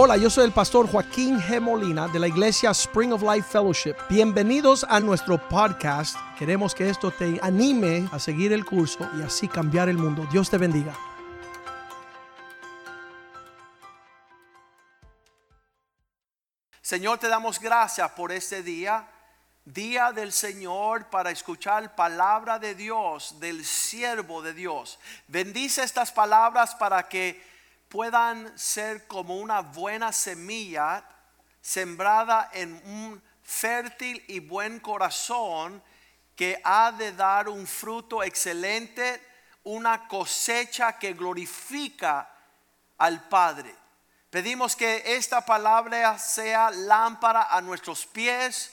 Hola, yo soy el pastor Joaquín G. Molina de la iglesia Spring of Life Fellowship. Bienvenidos a nuestro podcast. Queremos que esto te anime a seguir el curso y así cambiar el mundo. Dios te bendiga. Señor, te damos gracias por este día, día del Señor para escuchar palabra de Dios, del siervo de Dios. Bendice estas palabras para que puedan ser como una buena semilla sembrada en un fértil y buen corazón que ha de dar un fruto excelente, una cosecha que glorifica al Padre. Pedimos que esta palabra sea lámpara a nuestros pies,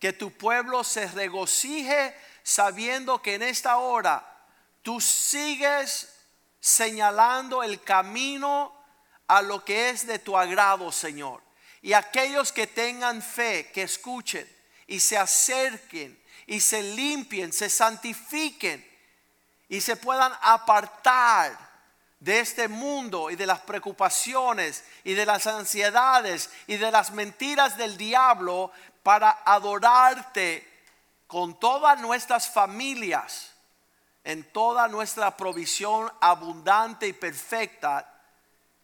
que tu pueblo se regocije sabiendo que en esta hora tú sigues señalando el camino a lo que es de tu agrado, Señor. Y aquellos que tengan fe, que escuchen y se acerquen y se limpien, se santifiquen y se puedan apartar de este mundo y de las preocupaciones y de las ansiedades y de las mentiras del diablo para adorarte con todas nuestras familias, en toda nuestra provisión abundante y perfecta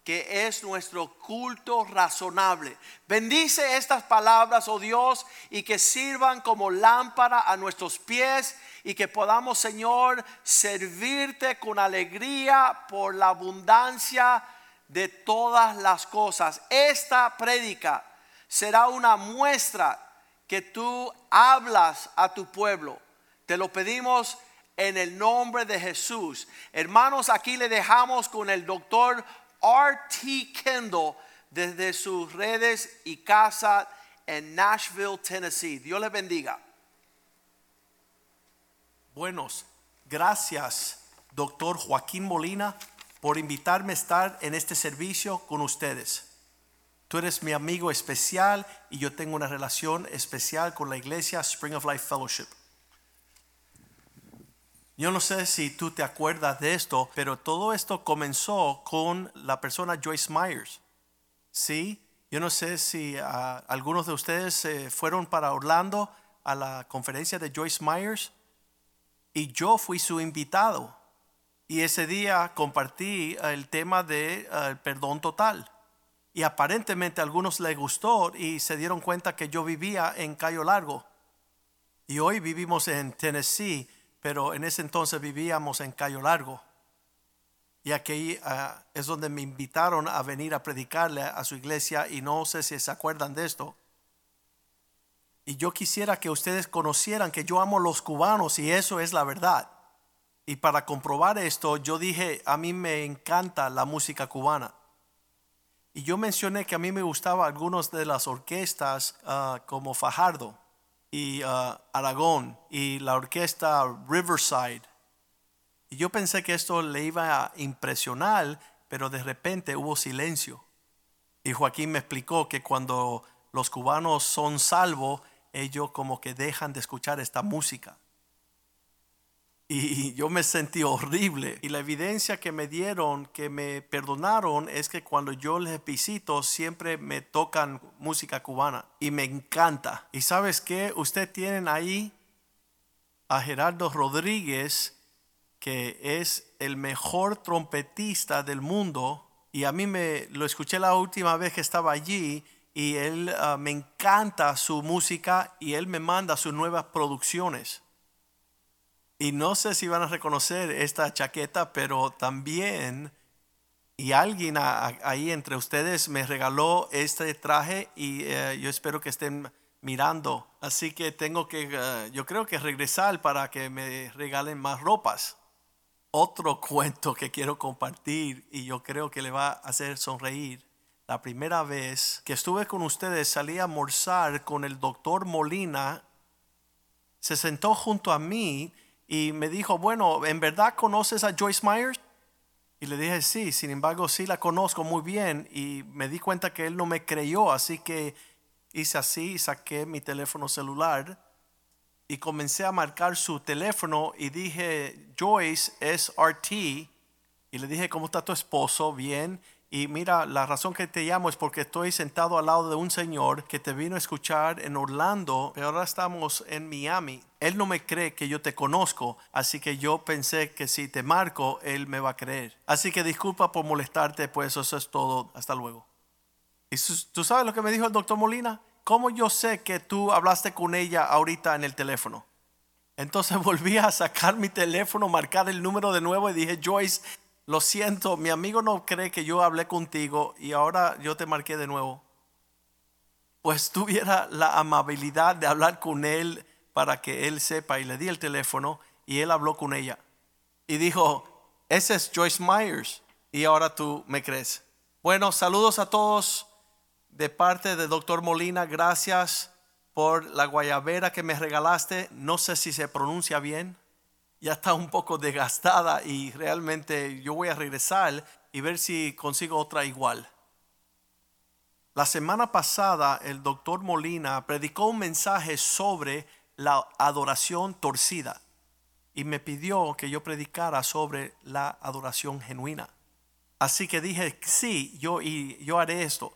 que es nuestro culto razonable. Bendice estas palabras, oh Dios, y que sirvan como lámpara a nuestros pies y que podamos, Señor, servirte con alegría por la abundancia de todas las cosas. Esta prédica será una muestra que tú hablas a tu pueblo. Te lo pedimos en el nombre de Jesús. Hermanos, aquí le dejamos con el doctor R.T. Kendall desde sus redes y casa en Nashville, Tennessee. Dios les bendiga. Buenos, gracias, doctor Joaquín Molina, por invitarme a estar en este servicio con ustedes. Tú eres mi amigo especial y yo tengo una relación especial con la iglesia Spring of Life Fellowship. Yo no sé si tú te acuerdas de esto, pero todo esto comenzó con la persona Joyce Myers. Sí, yo no sé si ah, algunos de ustedes fueron para Orlando a la conferencia de Joyce Myers y yo fui su invitado. Y ese día compartí el tema del de, ah, perdón total. Y aparentemente a algunos les gustó y se dieron cuenta que yo vivía en Cayo Largo. Y hoy vivimos en Tennessee pero en ese entonces vivíamos en Cayo Largo. Y aquí ah, es donde me invitaron a venir a predicarle a su iglesia y no sé si se acuerdan de esto. Y yo quisiera que ustedes conocieran que yo amo los cubanos y eso es la verdad. Y para comprobar esto, yo dije, a mí me encanta la música cubana. Y yo mencioné que a mí me gustaba algunas de las orquestas ah, como Fajardo y uh, Aragón y la orquesta Riverside. Y yo pensé que esto le iba a impresionar, pero de repente hubo silencio. Y Joaquín me explicó que cuando los cubanos son salvos, ellos como que dejan de escuchar esta música. Y yo me sentí horrible. Y la evidencia que me dieron, que me perdonaron, es que cuando yo les visito siempre me tocan música cubana. Y me encanta. Y sabes qué, usted tienen ahí a Gerardo Rodríguez, que es el mejor trompetista del mundo. Y a mí me lo escuché la última vez que estaba allí. Y él ah, me encanta su música y él me manda sus nuevas producciones. Y no sé si van a reconocer esta chaqueta, pero también, y alguien ahí entre ustedes me regaló este traje y eh, yo espero que estén mirando. Así que tengo que, eh, yo creo que regresar para que me regalen más ropas. Otro cuento que quiero compartir y yo creo que le va a hacer sonreír. La primera vez que estuve con ustedes salí a almorzar con el doctor Molina. Se sentó junto a mí y me dijo, bueno, ¿en verdad conoces a Joyce Myers? Y le dije, sí, sin embargo, sí la conozco muy bien. Y me di cuenta que él no me creyó, así que hice así, saqué mi teléfono celular y comencé a marcar su teléfono y dije, Joyce es RT. Y le dije, ¿cómo está tu esposo? Bien. Y mira, la razón que te llamo es porque estoy sentado al lado de un señor que te vino a escuchar en Orlando, pero ahora estamos en Miami. Él no me cree que yo te conozco, así que yo pensé que si te marco, él me va a creer. Así que disculpa por molestarte, pues eso es todo. Hasta luego. ¿Y tú sabes lo que me dijo el doctor Molina? ¿Cómo yo sé que tú hablaste con ella ahorita en el teléfono? Entonces volví a sacar mi teléfono, marcar el número de nuevo y dije, Joyce, lo siento, mi amigo no cree que yo hablé contigo y ahora yo te marqué de nuevo. Pues tuviera la amabilidad de hablar con él para que él sepa y le di el teléfono y él habló con ella. Y dijo, ese es Joyce Myers y ahora tú me crees. Bueno, saludos a todos de parte de doctor Molina, gracias por la guayabera que me regalaste. No sé si se pronuncia bien ya está un poco desgastada y realmente yo voy a regresar y ver si consigo otra igual. La semana pasada el doctor Molina predicó un mensaje sobre la adoración torcida y me pidió que yo predicara sobre la adoración genuina. Así que dije, sí, yo, y yo haré esto.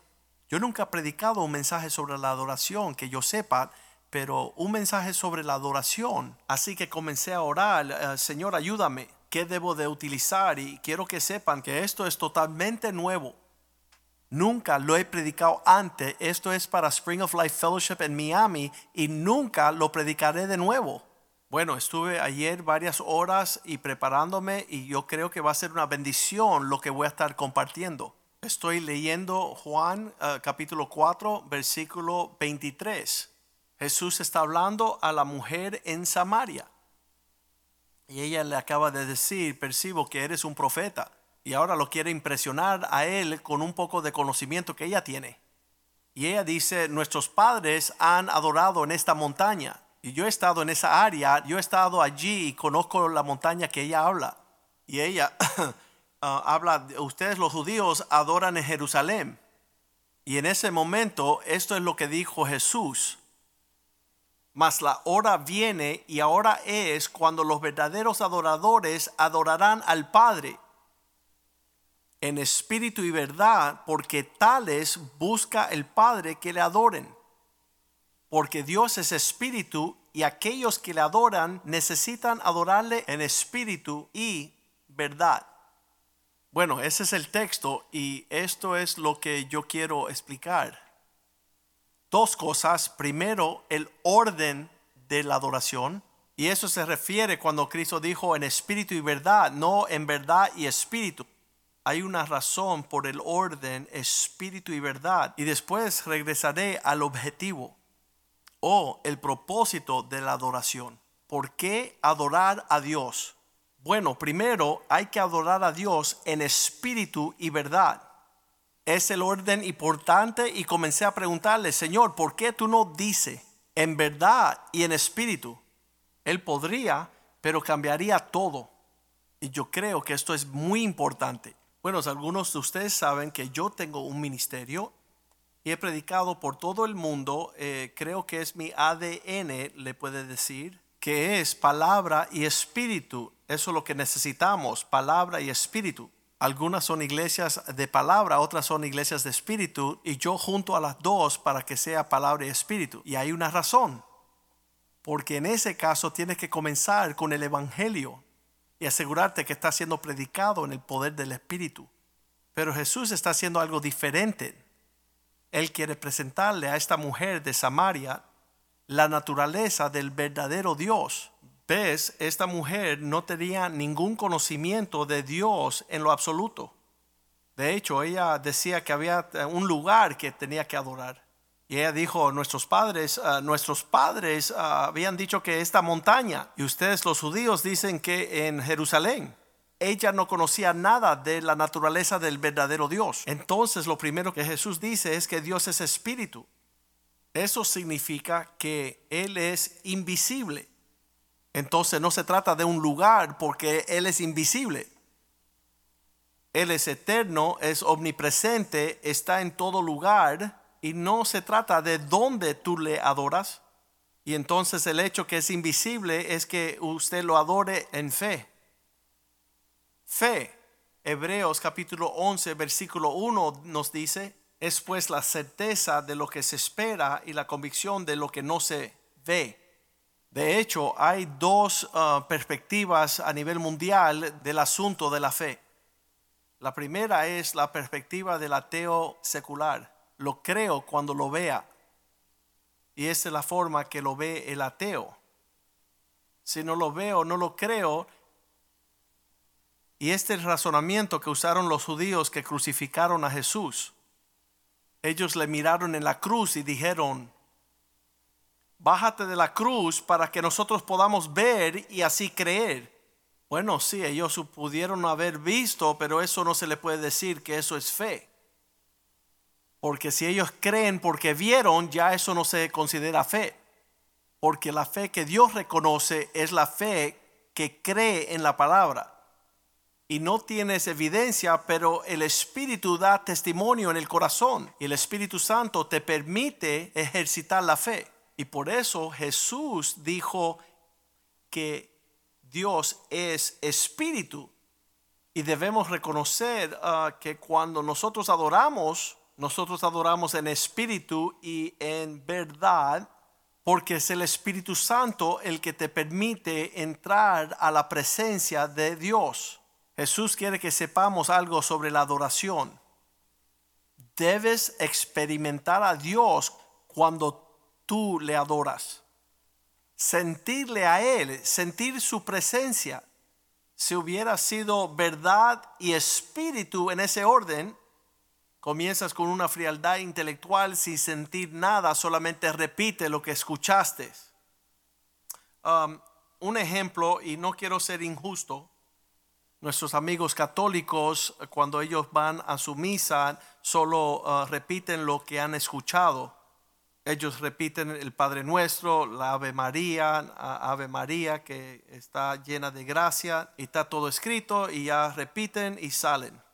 Yo nunca he predicado un mensaje sobre la adoración que yo sepa, pero un mensaje sobre la adoración. Así que comencé a orar, eh, Señor, ayúdame, ¿qué debo de utilizar? Y quiero que sepan que esto es totalmente nuevo. Nunca lo he predicado antes. Esto es para Spring of Life Fellowship en Miami y nunca lo predicaré de nuevo. Bueno, estuve ayer varias horas y preparándome y yo creo que va a ser una bendición lo que voy a estar compartiendo. Estoy leyendo Juan eh, capítulo 4, versículo 23. Jesús está hablando a la mujer en Samaria. Y ella le acaba de decir, percibo que eres un profeta. Y ahora lo quiere impresionar a él con un poco de conocimiento que ella tiene. Y ella dice, nuestros padres han adorado en esta montaña. Y yo he estado en esa área, yo he estado allí y conozco la montaña que ella habla. Y ella ah, habla, ustedes los judíos adoran en Jerusalén. Y en ese momento, esto es lo que dijo Jesús mas la hora viene y ahora es cuando los verdaderos adoradores adorarán al Padre en espíritu y verdad, porque tales busca el Padre que le adoren. Porque Dios es espíritu y aquellos que le adoran necesitan adorarle en espíritu y verdad. Bueno, ese es el texto y esto es lo que yo quiero explicar dos cosas. Primero, el orden de la adoración. Y eso se refiere cuando Cristo dijo en espíritu y verdad, no en verdad y espíritu. Hay una razón por el orden, espíritu y verdad. Y después regresaré al objetivo o el propósito de la adoración. ¿Por qué adorar a Dios? Bueno, primero hay que adorar a Dios en espíritu y verdad es el orden importante y comencé a preguntarle, Señor, ¿por qué tú no dices en verdad y en espíritu? Él podría, pero cambiaría todo. Y yo creo que esto es muy importante. Bueno, algunos de ustedes saben que yo tengo un ministerio y he predicado por todo el mundo. Eh, creo que es mi ADN, le puede decir, que es palabra y espíritu. Eso es lo que necesitamos, palabra y espíritu. Algunas son iglesias de palabra, otras son iglesias de espíritu, y yo junto a las dos para que sea palabra y espíritu. Y hay una razón, porque en ese caso tienes que comenzar con el Evangelio y asegurarte que está siendo predicado en el poder del Espíritu. Pero Jesús está haciendo algo diferente. Él quiere presentarle a esta mujer de Samaria la naturaleza del verdadero Dios ves, esta mujer no tenía ningún conocimiento de Dios en lo absoluto. De hecho, ella decía que había un lugar que tenía que adorar. Y ella dijo, nuestros padres, ah, nuestros padres ah, habían dicho que esta montaña, y ustedes los judíos dicen que en Jerusalén. Ella no conocía nada de la naturaleza del verdadero Dios. Entonces lo primero que Jesús dice es que Dios es espíritu. Eso significa que Él es invisible. Entonces no se trata de un lugar porque Él es invisible. Él es eterno, es omnipresente, está en todo lugar y no se trata de dónde tú le adoras. Y entonces el hecho que es invisible es que usted lo adore en fe. Fe. Hebreos capítulo 11, versículo 1 nos dice, es pues la certeza de lo que se espera y la convicción de lo que no se ve. De hecho, hay dos uh, perspectivas a nivel mundial del asunto de la fe. La primera es la perspectiva del ateo secular. Lo creo cuando lo vea. Y esa es la forma que lo ve el ateo. Si no lo veo, no lo creo, y este es el razonamiento que usaron los judíos que crucificaron a Jesús. Ellos le miraron en la cruz y dijeron, bájate de la cruz para que nosotros podamos ver y así creer. Bueno, sí, ellos pudieron haber visto, pero eso no se le puede decir que eso es fe. Porque si ellos creen porque vieron, ya eso no se considera fe. Porque la fe que Dios reconoce es la fe que cree en la palabra y no tienes evidencia, pero el Espíritu da testimonio en el corazón y el Espíritu Santo te permite ejercitar la fe. Y por eso Jesús dijo que Dios es espíritu y debemos reconocer ah, que cuando nosotros adoramos, nosotros adoramos en espíritu y en verdad, porque es el Espíritu Santo el que te permite entrar a la presencia de Dios. Jesús quiere que sepamos algo sobre la adoración. Debes experimentar a Dios cuando tú le adoras. Sentirle a Él, sentir su presencia. Si hubiera sido verdad y espíritu en ese orden, comienzas con una frialdad intelectual sin sentir nada, solamente repite lo que escuchaste. Um, un ejemplo, y no quiero ser injusto, nuestros amigos católicos, cuando ellos van a su misa, solo uh, repiten lo que han escuchado. Ellos repiten el Padre Nuestro, la Ave María, Ave María que está llena de gracia y está todo escrito y ya repiten y salen.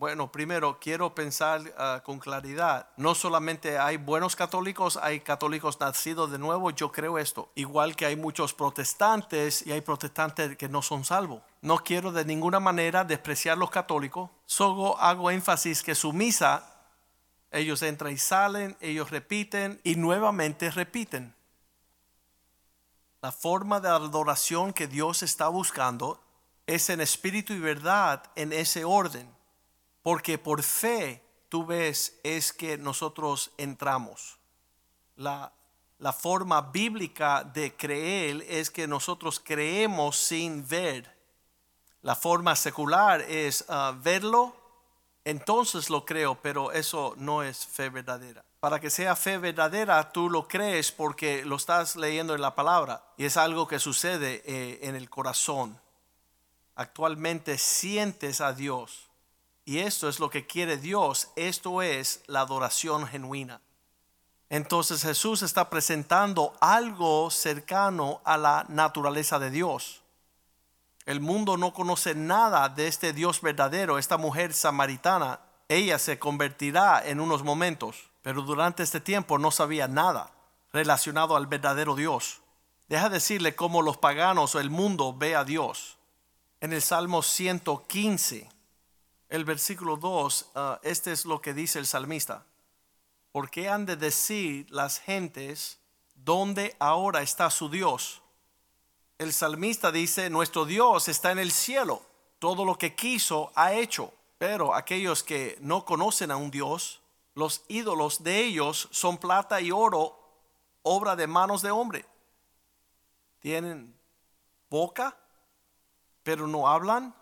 Bueno, primero quiero pensar ah, con claridad. No solamente hay buenos católicos, hay católicos nacidos de nuevo. Yo creo esto. Igual que hay muchos protestantes y hay protestantes que no son salvos. No quiero de ninguna manera despreciar los católicos. Solo hago énfasis que su misa, ellos entran y salen, ellos repiten y nuevamente repiten. La forma de adoración que Dios está buscando es en espíritu y verdad en ese orden porque por fe, tú ves, es que nosotros entramos. La, forma bíblica de creer es que nosotros creemos sin ver. La forma secular es ah, verlo, entonces lo creo, pero eso no es fe verdadera. Para que sea fe verdadera, tú lo crees porque lo estás leyendo en la palabra y es algo que sucede eh, en el corazón. Actualmente sientes a Dios y esto es lo que quiere Dios. Esto es la adoración genuina. Entonces Jesús está presentando algo cercano a la naturaleza de Dios. El mundo no conoce nada de este Dios verdadero, esta mujer samaritana. Ella se convertirá en unos momentos, pero durante este tiempo no sabía nada relacionado al verdadero Dios. Deja decirle cómo los paganos o el mundo ve a Dios. En el Salmo 115 el versículo 2, ah, este es lo que dice el salmista. ¿Por qué han de decir las gentes dónde ahora está su Dios? El salmista dice, nuestro Dios está en el cielo, todo lo que quiso ha hecho, pero aquellos que no conocen a un Dios, los ídolos de ellos son plata y oro, obra de manos de hombre. Tienen boca, pero no hablan.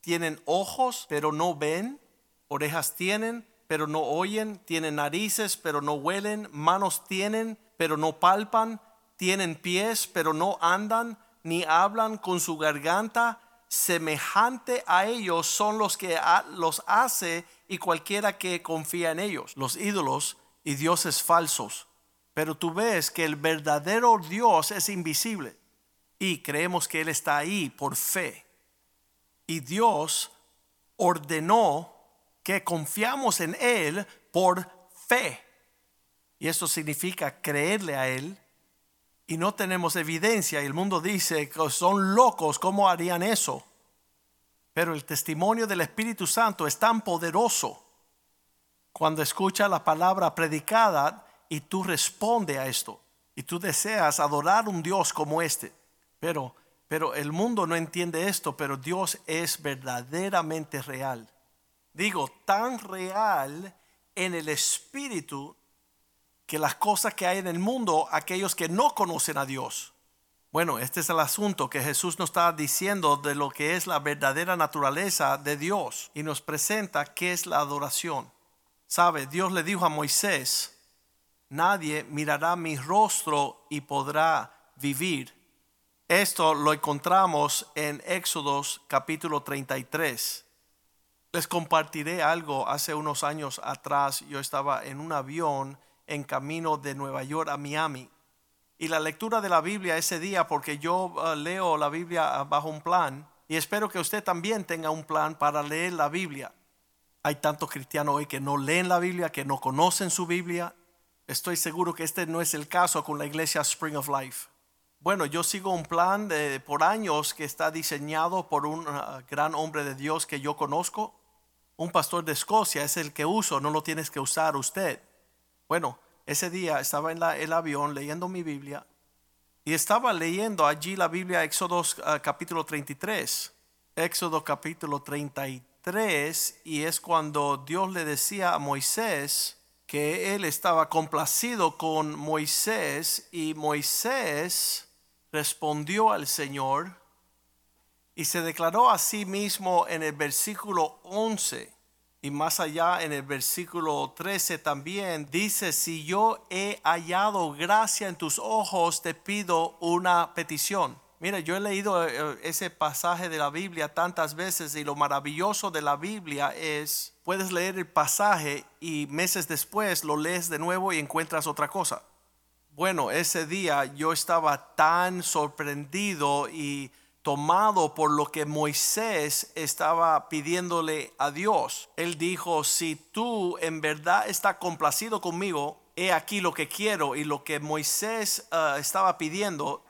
Tienen ojos, pero no ven, orejas tienen, pero no oyen, tienen narices, pero no huelen, manos tienen, pero no palpan, tienen pies, pero no andan, ni hablan con su garganta, semejante a ellos son los que los hace y cualquiera que confía en ellos, los ídolos y dioses falsos. Pero tú ves que el verdadero Dios es invisible y creemos que Él está ahí por fe y Dios ordenó que confiamos en Él por fe. Y eso significa creerle a Él. Y no tenemos evidencia. Y el mundo dice que son locos. ¿Cómo harían eso? Pero el testimonio del Espíritu Santo es tan poderoso cuando escucha la palabra predicada y tú respondes a esto y tú deseas adorar un Dios como este. Pero, pero el mundo no entiende esto, pero Dios es verdaderamente real. Digo, tan real en el Espíritu que las cosas que hay en el mundo, aquellos que no conocen a Dios. Bueno, este es el asunto que Jesús nos está diciendo de lo que es la verdadera naturaleza de Dios y nos presenta qué es la adoración. Sabe, Dios le dijo a Moisés, nadie mirará mi rostro y podrá vivir. Esto lo encontramos en Éxodos capítulo 33. Les compartiré algo. Hace unos años atrás yo estaba en un avión en camino de Nueva York a Miami. Y la lectura de la Biblia ese día, porque yo uh, leo la Biblia uh, bajo un plan, y espero que usted también tenga un plan para leer la Biblia. Hay tantos cristianos hoy que no leen la Biblia, que no conocen su Biblia. Estoy seguro que este no es el caso con la iglesia Spring of Life. Bueno, yo sigo un plan de, por años que está diseñado por un uh, gran hombre de Dios que yo conozco. Un pastor de Escocia es el que uso, no lo tienes que usar usted. Bueno, ese día estaba en el avión leyendo mi Biblia y estaba leyendo allí la Biblia Éxodo uh, capítulo 33. Éxodo capítulo 33 y es cuando Dios le decía a Moisés que él estaba complacido con Moisés y Moisés respondió al Señor y se declaró a sí mismo en el versículo 11 y más allá en el versículo 13 también dice, si yo he hallado gracia en tus ojos, te pido una petición. Mira, yo he leído eh, ese pasaje de la Biblia tantas veces y lo maravilloso de la Biblia es, puedes leer el pasaje y meses después lo lees de nuevo y encuentras otra cosa. Bueno, ese día yo estaba tan sorprendido y tomado por lo que Moisés estaba pidiéndole a Dios. Él dijo, si tú en verdad estás complacido conmigo, he aquí lo que quiero y lo que Moisés eh, estaba pidiendo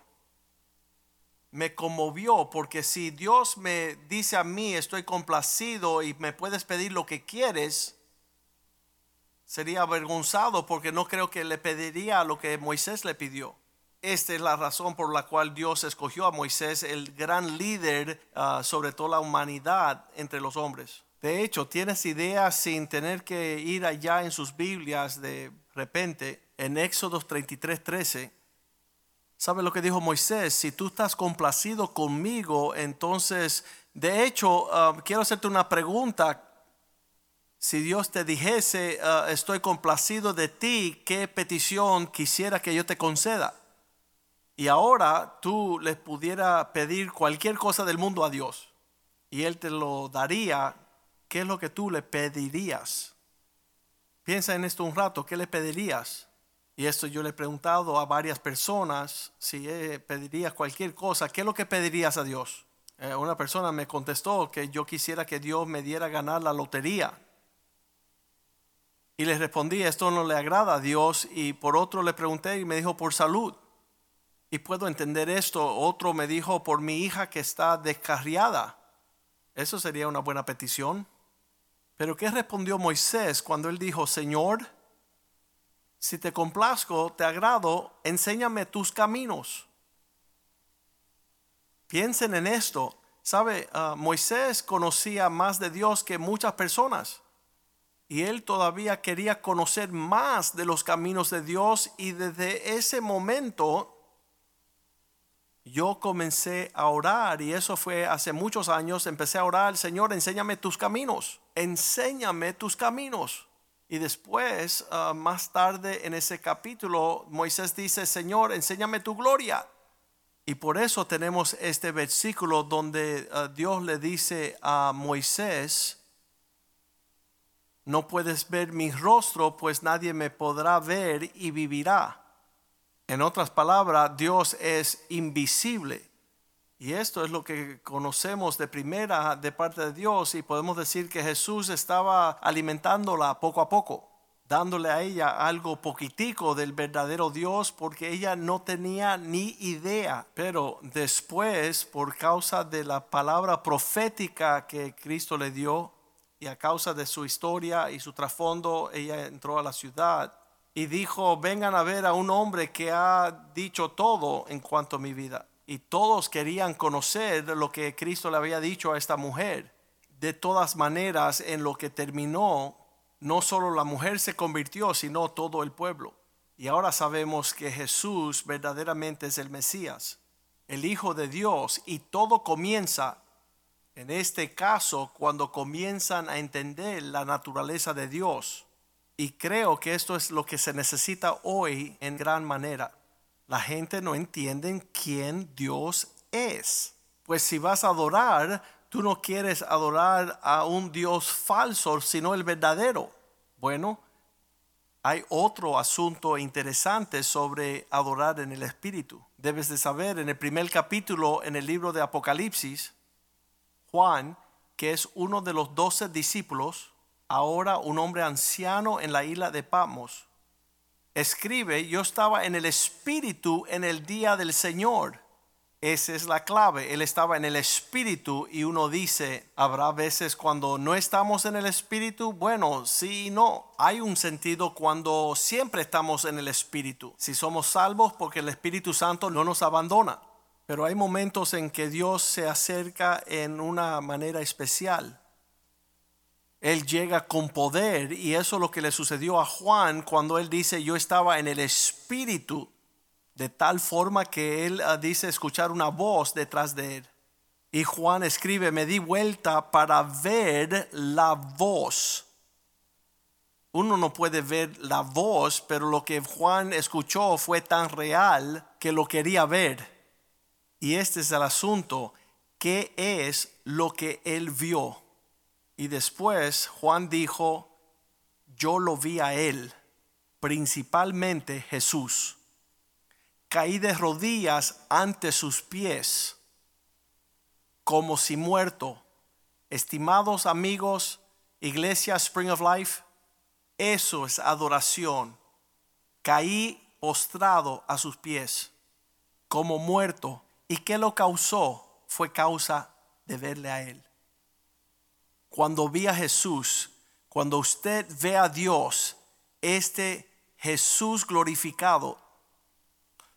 me conmovió porque si Dios me dice a mí estoy complacido y me puedes pedir lo que quieres, sería avergonzado porque no creo que le pediría lo que Moisés le pidió. Esta es la razón por la cual Dios escogió a Moisés, el gran líder ah, sobre toda la humanidad entre los hombres. De hecho, tienes idea sin tener que ir allá en sus Biblias de repente, en Éxodo 33, 13 ¿Sabe lo que dijo Moisés? Si tú estás complacido conmigo, entonces, de hecho, uh, quiero hacerte una pregunta. Si Dios te dijese, uh, estoy complacido de ti, ¿qué petición quisiera que yo te conceda? Y ahora tú le pudiera pedir cualquier cosa del mundo a Dios y Él te lo daría. ¿Qué es lo que tú le pedirías? Piensa en esto un rato, ¿qué le pedirías? Y esto yo le he preguntado a varias personas si pedirías cualquier cosa, ¿qué es lo que pedirías a Dios? Eh, una persona me contestó que yo quisiera que Dios me diera ganar la lotería. Y le respondí, esto no le agrada a Dios. Y por otro le pregunté y me dijo, por salud. Y puedo entender esto. Otro me dijo, por mi hija que está descarriada. Eso sería una buena petición. Pero ¿qué respondió Moisés cuando él dijo, Señor, si te complazco, te agrado, enséñame tus caminos. Piensen en esto. Sabe, ah, Moisés conocía más de Dios que muchas personas. Y él todavía quería conocer más de los caminos de Dios. Y desde ese momento yo comencé a orar. Y eso fue hace muchos años. Empecé a orar, Señor, enséñame tus caminos. Enséñame tus caminos. Y después, ah, más tarde en ese capítulo, Moisés dice, Señor, enséñame tu gloria. Y por eso tenemos este versículo donde ah, Dios le dice a Moisés, no puedes ver mi rostro, pues nadie me podrá ver y vivirá. En otras palabras, Dios es invisible. Y esto es lo que conocemos de primera de parte de Dios y podemos decir que Jesús estaba alimentándola poco a poco. dándole a ella algo poquitico del verdadero Dios porque ella no tenía ni idea. Pero después, por causa de la palabra profética que Cristo le dio y a causa de su historia y su trasfondo, ella entró a la ciudad y dijo, vengan a ver a un hombre que ha dicho todo en cuanto a mi vida. Y todos querían conocer lo que Cristo le había dicho a esta mujer. De todas maneras, en lo que terminó no solo la mujer se convirtió, sino todo el pueblo. Y ahora sabemos que Jesús verdaderamente es el Mesías, el Hijo de Dios, y todo comienza, en este caso, cuando comienzan a entender la naturaleza de Dios. Y creo que esto es lo que se necesita hoy en gran manera. La gente no entiende quién Dios es. Pues si vas a adorar, tú no quieres adorar a un Dios falso, sino el verdadero. Bueno, hay otro asunto interesante sobre adorar en el Espíritu. Debes de saber, en el primer capítulo, en el libro de Apocalipsis, Juan, que es uno de los doce discípulos, ahora un hombre anciano en la isla de Patmos, escribe, yo estaba en el Espíritu en el día del Señor esa es la clave. Él estaba en el espíritu y uno dice, habrá veces cuando no estamos en el espíritu. Bueno, sí y no. Hay un sentido cuando siempre estamos en el espíritu. Si somos salvos porque el Espíritu Santo no nos abandona. Pero hay momentos en que Dios se acerca en una manera especial. Él llega con poder y eso es lo que le sucedió a Juan cuando él dice, yo estaba en el espíritu de tal forma que él ah, dice escuchar una voz detrás de él. Y Juan escribe, me di vuelta para ver la voz. Uno no puede ver la voz, pero lo que Juan escuchó fue tan real que lo quería ver. Y este es el asunto, ¿qué es lo que él vio? Y después Juan dijo, yo lo vi a él, principalmente Jesús caí de rodillas ante sus pies, como si muerto. Estimados amigos, Iglesia Spring of Life, eso es adoración. Caí postrado a sus pies, como muerto. ¿Y qué lo causó? Fue causa de verle a Él. Cuando vi a Jesús, cuando usted ve a Dios, este Jesús glorificado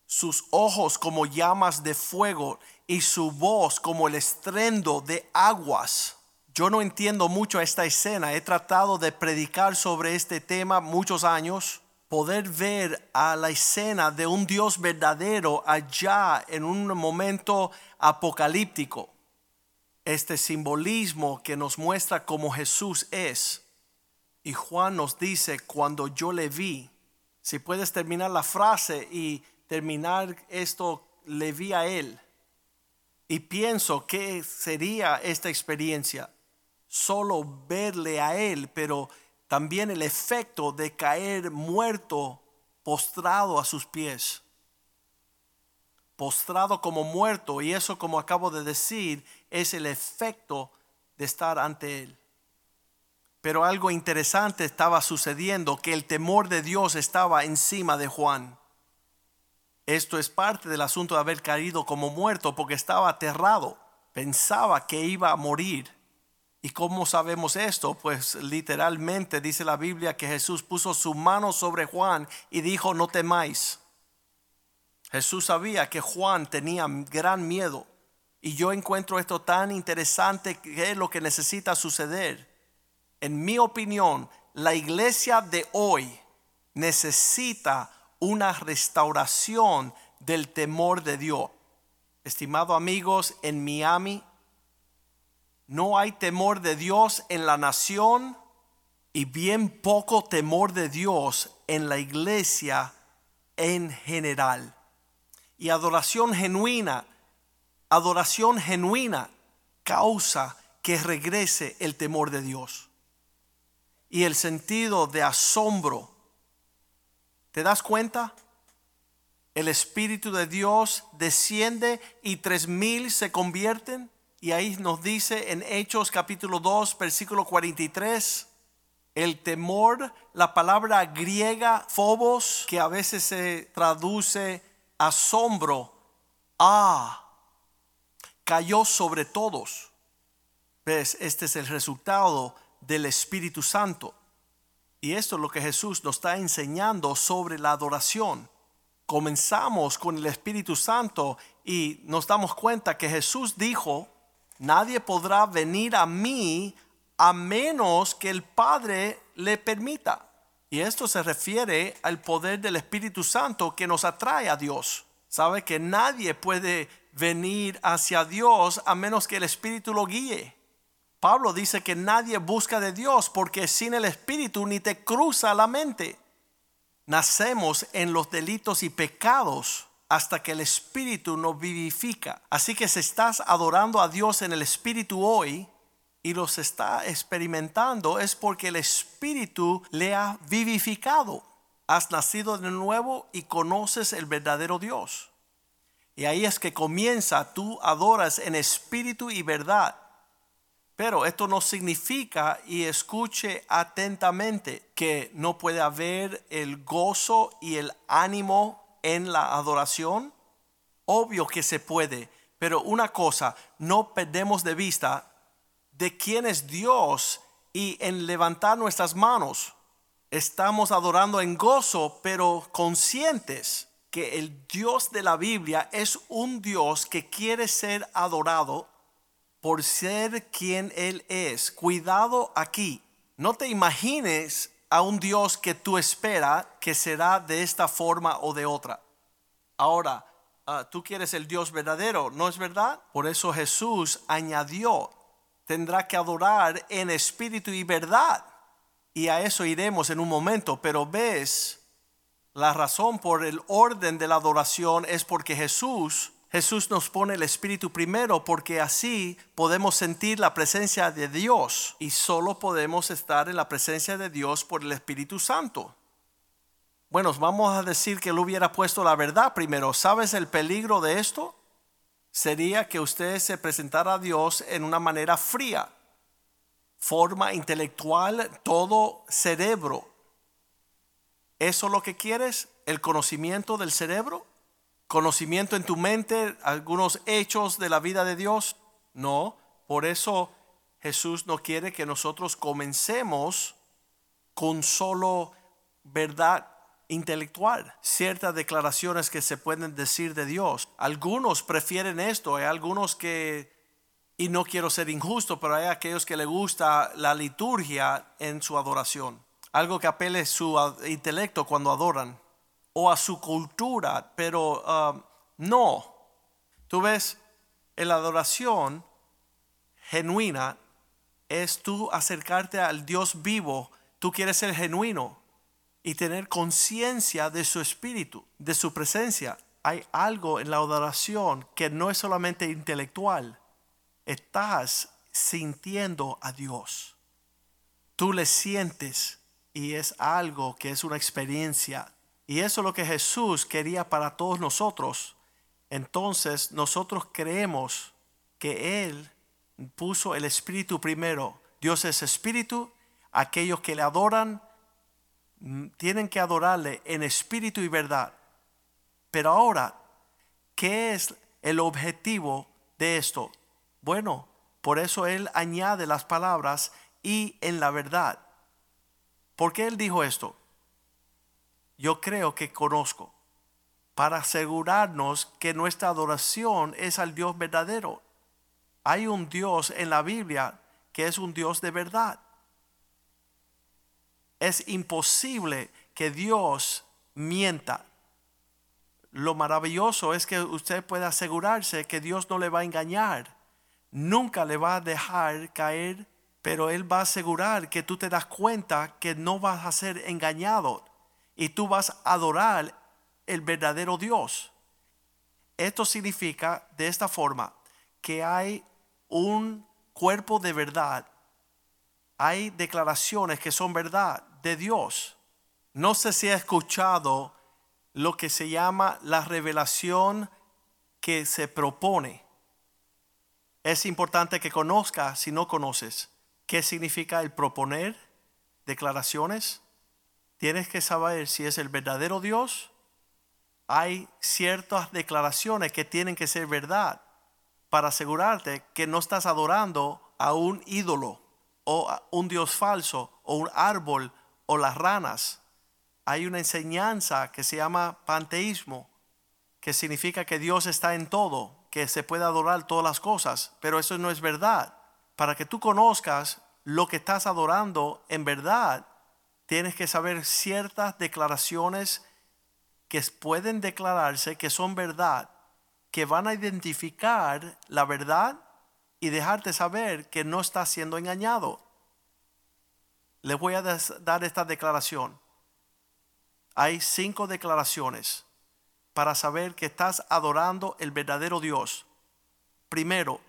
sus ojos como llamas de fuego y su voz como el estrendo de aguas. Yo no entiendo mucho esta escena, he tratado de predicar sobre este tema muchos años, poder ver a la escena de un Dios verdadero allá en un momento apocalíptico. Este simbolismo que nos muestra cómo Jesús es. Y Juan nos dice, cuando yo le vi, si puedes terminar la frase y terminar esto, le vi a él y pienso que sería esta experiencia, solo verle a él, pero también el efecto de caer muerto, postrado a sus pies, postrado como muerto, y eso como acabo de decir, es el efecto de estar ante él. Pero algo interesante estaba sucediendo, que el temor de Dios estaba encima de Juan. Esto es parte del asunto de haber caído como muerto porque estaba aterrado, pensaba que iba a morir. ¿Y cómo sabemos esto? Pues literalmente dice la Biblia que Jesús puso su mano sobre Juan y dijo, no temáis. Jesús sabía que Juan tenía gran miedo. Y yo encuentro esto tan interesante que es lo que necesita suceder. En mi opinión, la iglesia de hoy necesita una restauración del temor de Dios. Estimados amigos, en Miami no hay temor de Dios en la nación y bien poco temor de Dios en la iglesia en general. Y adoración genuina, adoración genuina causa que regrese el temor de Dios. Y el sentido de asombro ¿Te das cuenta? El Espíritu de Dios desciende y tres mil se convierten. Y ahí nos dice en Hechos capítulo 2, versículo 43, El temor, la palabra griega phobos, que a veces se traduce asombro, ah, cayó sobre todos. ¿Ves? Este es el resultado del Espíritu Santo. Y esto es lo que Jesús nos está enseñando sobre la adoración. Comenzamos con el Espíritu Santo y nos damos cuenta que Jesús dijo, nadie podrá venir a mí a menos que el Padre le permita. Y esto se refiere al poder del Espíritu Santo que nos atrae a Dios. Sabe que nadie puede venir hacia Dios a menos que el Espíritu lo guíe. Pablo dice que nadie busca de Dios porque sin el Espíritu ni te cruza la mente. Nacemos en los delitos y pecados hasta que el Espíritu nos vivifica. Así que si estás adorando a Dios en el Espíritu hoy y los está experimentando, es porque el Espíritu le ha vivificado. Has nacido de nuevo y conoces el verdadero Dios. Y ahí es que comienza, tú adoras en espíritu y verdad. Pero esto no significa, y escuche atentamente, que no puede haber el gozo y el ánimo en la adoración? Obvio que se puede, pero una cosa, no perdemos de vista de quién es Dios y en levantar nuestras manos estamos adorando en gozo, pero conscientes que el Dios de la Biblia es un Dios que quiere ser adorado por ser quien Él es. Cuidado aquí, no te imagines a un Dios que tú esperas que será de esta forma o de otra. Ahora, ah, tú quieres el Dios verdadero, ¿no es verdad? Por eso Jesús añadió, tendrá que adorar en espíritu y verdad. Y a eso iremos en un momento, pero ves, la razón por el orden de la adoración es porque Jesús Jesús nos pone el Espíritu primero porque así podemos sentir la presencia de Dios y solo podemos estar en la presencia de Dios por el Espíritu Santo. Bueno, vamos a decir que él hubiera puesto la verdad primero. ¿Sabes el peligro de esto? Sería que usted se presentara a Dios en una manera fría, forma intelectual, todo cerebro. ¿Eso es lo que quieres? ¿El conocimiento del cerebro? conocimiento en tu mente, algunos hechos de la vida de Dios. No, por eso Jesús no quiere que nosotros comencemos con solo verdad intelectual, ciertas declaraciones que se pueden decir de Dios. Algunos prefieren esto, hay algunos que, y no quiero ser injusto, pero hay aquellos que le gusta la liturgia en su adoración, algo que apele su intelecto cuando adoran o a su cultura, pero um, no. Tú ves, la adoración genuina es tú acercarte al Dios vivo. Tú quieres ser genuino y tener conciencia de su espíritu, de su presencia. Hay algo en la adoración que no es solamente intelectual. Estás sintiendo a Dios. Tú le sientes y es algo que es una experiencia y eso es lo que Jesús quería para todos nosotros. Entonces nosotros creemos que Él puso el Espíritu primero. Dios es Espíritu. Aquellos que le adoran mm, tienen que adorarle en espíritu y verdad. Pero ahora, ¿qué es el objetivo de esto? Bueno, por eso Él añade las palabras y en la verdad. ¿Por qué Él dijo esto? yo creo que conozco para asegurarnos que nuestra adoración es al Dios verdadero. Hay un Dios en la Biblia que es un Dios de verdad. Es imposible que Dios mienta. Lo maravilloso es que usted puede asegurarse que Dios no le va a engañar. Nunca le va a dejar caer, pero Él va a asegurar que tú te das cuenta que no vas a ser engañado y tú vas a adorar el verdadero Dios. Esto significa de esta forma que hay un cuerpo de verdad. Hay declaraciones que son verdad de Dios. No sé si ha escuchado lo que se llama la revelación que se propone. Es importante que conozcas, si no conoces, qué significa el proponer declaraciones, tienes que saber si es el verdadero Dios. Hay ciertas declaraciones que tienen que ser verdad para asegurarte que no estás adorando a un ídolo o a un Dios falso o un árbol o las ranas. Hay una enseñanza que se llama panteísmo, que significa que Dios está en todo, que se puede adorar todas las cosas, pero eso no es verdad. Para que tú conozcas lo que estás adorando en verdad, tienes que saber ciertas declaraciones que pueden declararse que son verdad, que van a identificar la verdad y dejarte saber que no estás siendo engañado. Les voy a dar esta declaración. Hay cinco declaraciones para saber que estás adorando el verdadero Dios. Primero,